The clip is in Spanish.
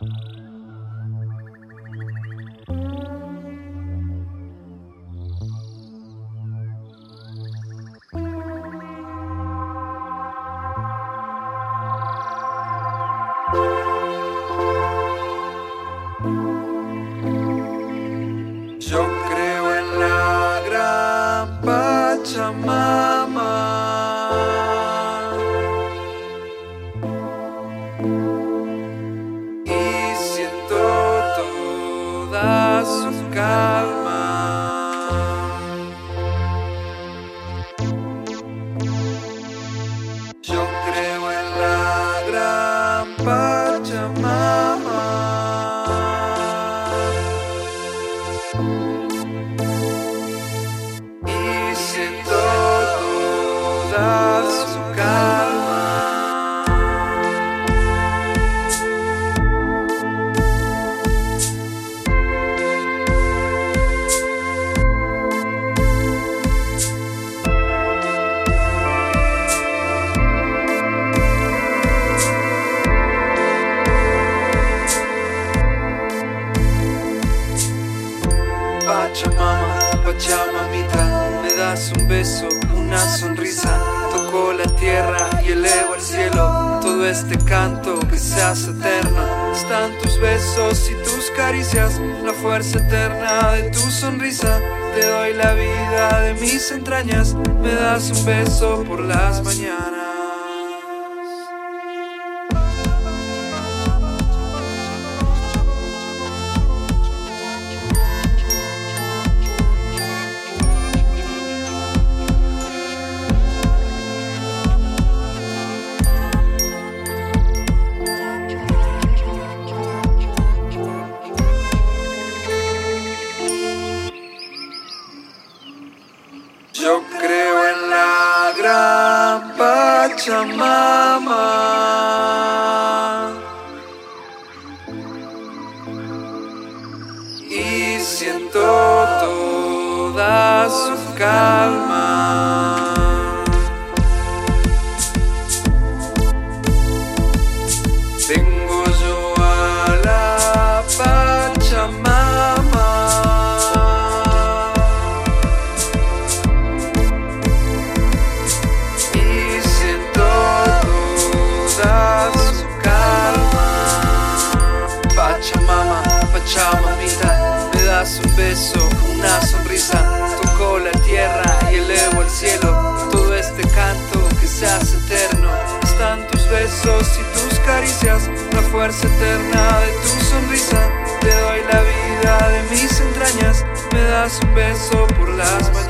Yo creo en la gran Pachamama. Y siento toda su calma. Pachamamita, me das un beso, una sonrisa, toco la tierra y elevo el cielo, todo este canto que se hace eterno, están tus besos y tus caricias, la fuerza eterna de tu sonrisa, te doy la vida de mis entrañas, me das un beso por las mañanas. Yo creo en la gran Pachamama. Y siento toda su calma. Tierra y elevo el cielo. Todo este canto que se hace eterno, están tus besos y tus caricias, la fuerza eterna de tu sonrisa. Te doy la vida de mis entrañas, me das un beso por las mañanas.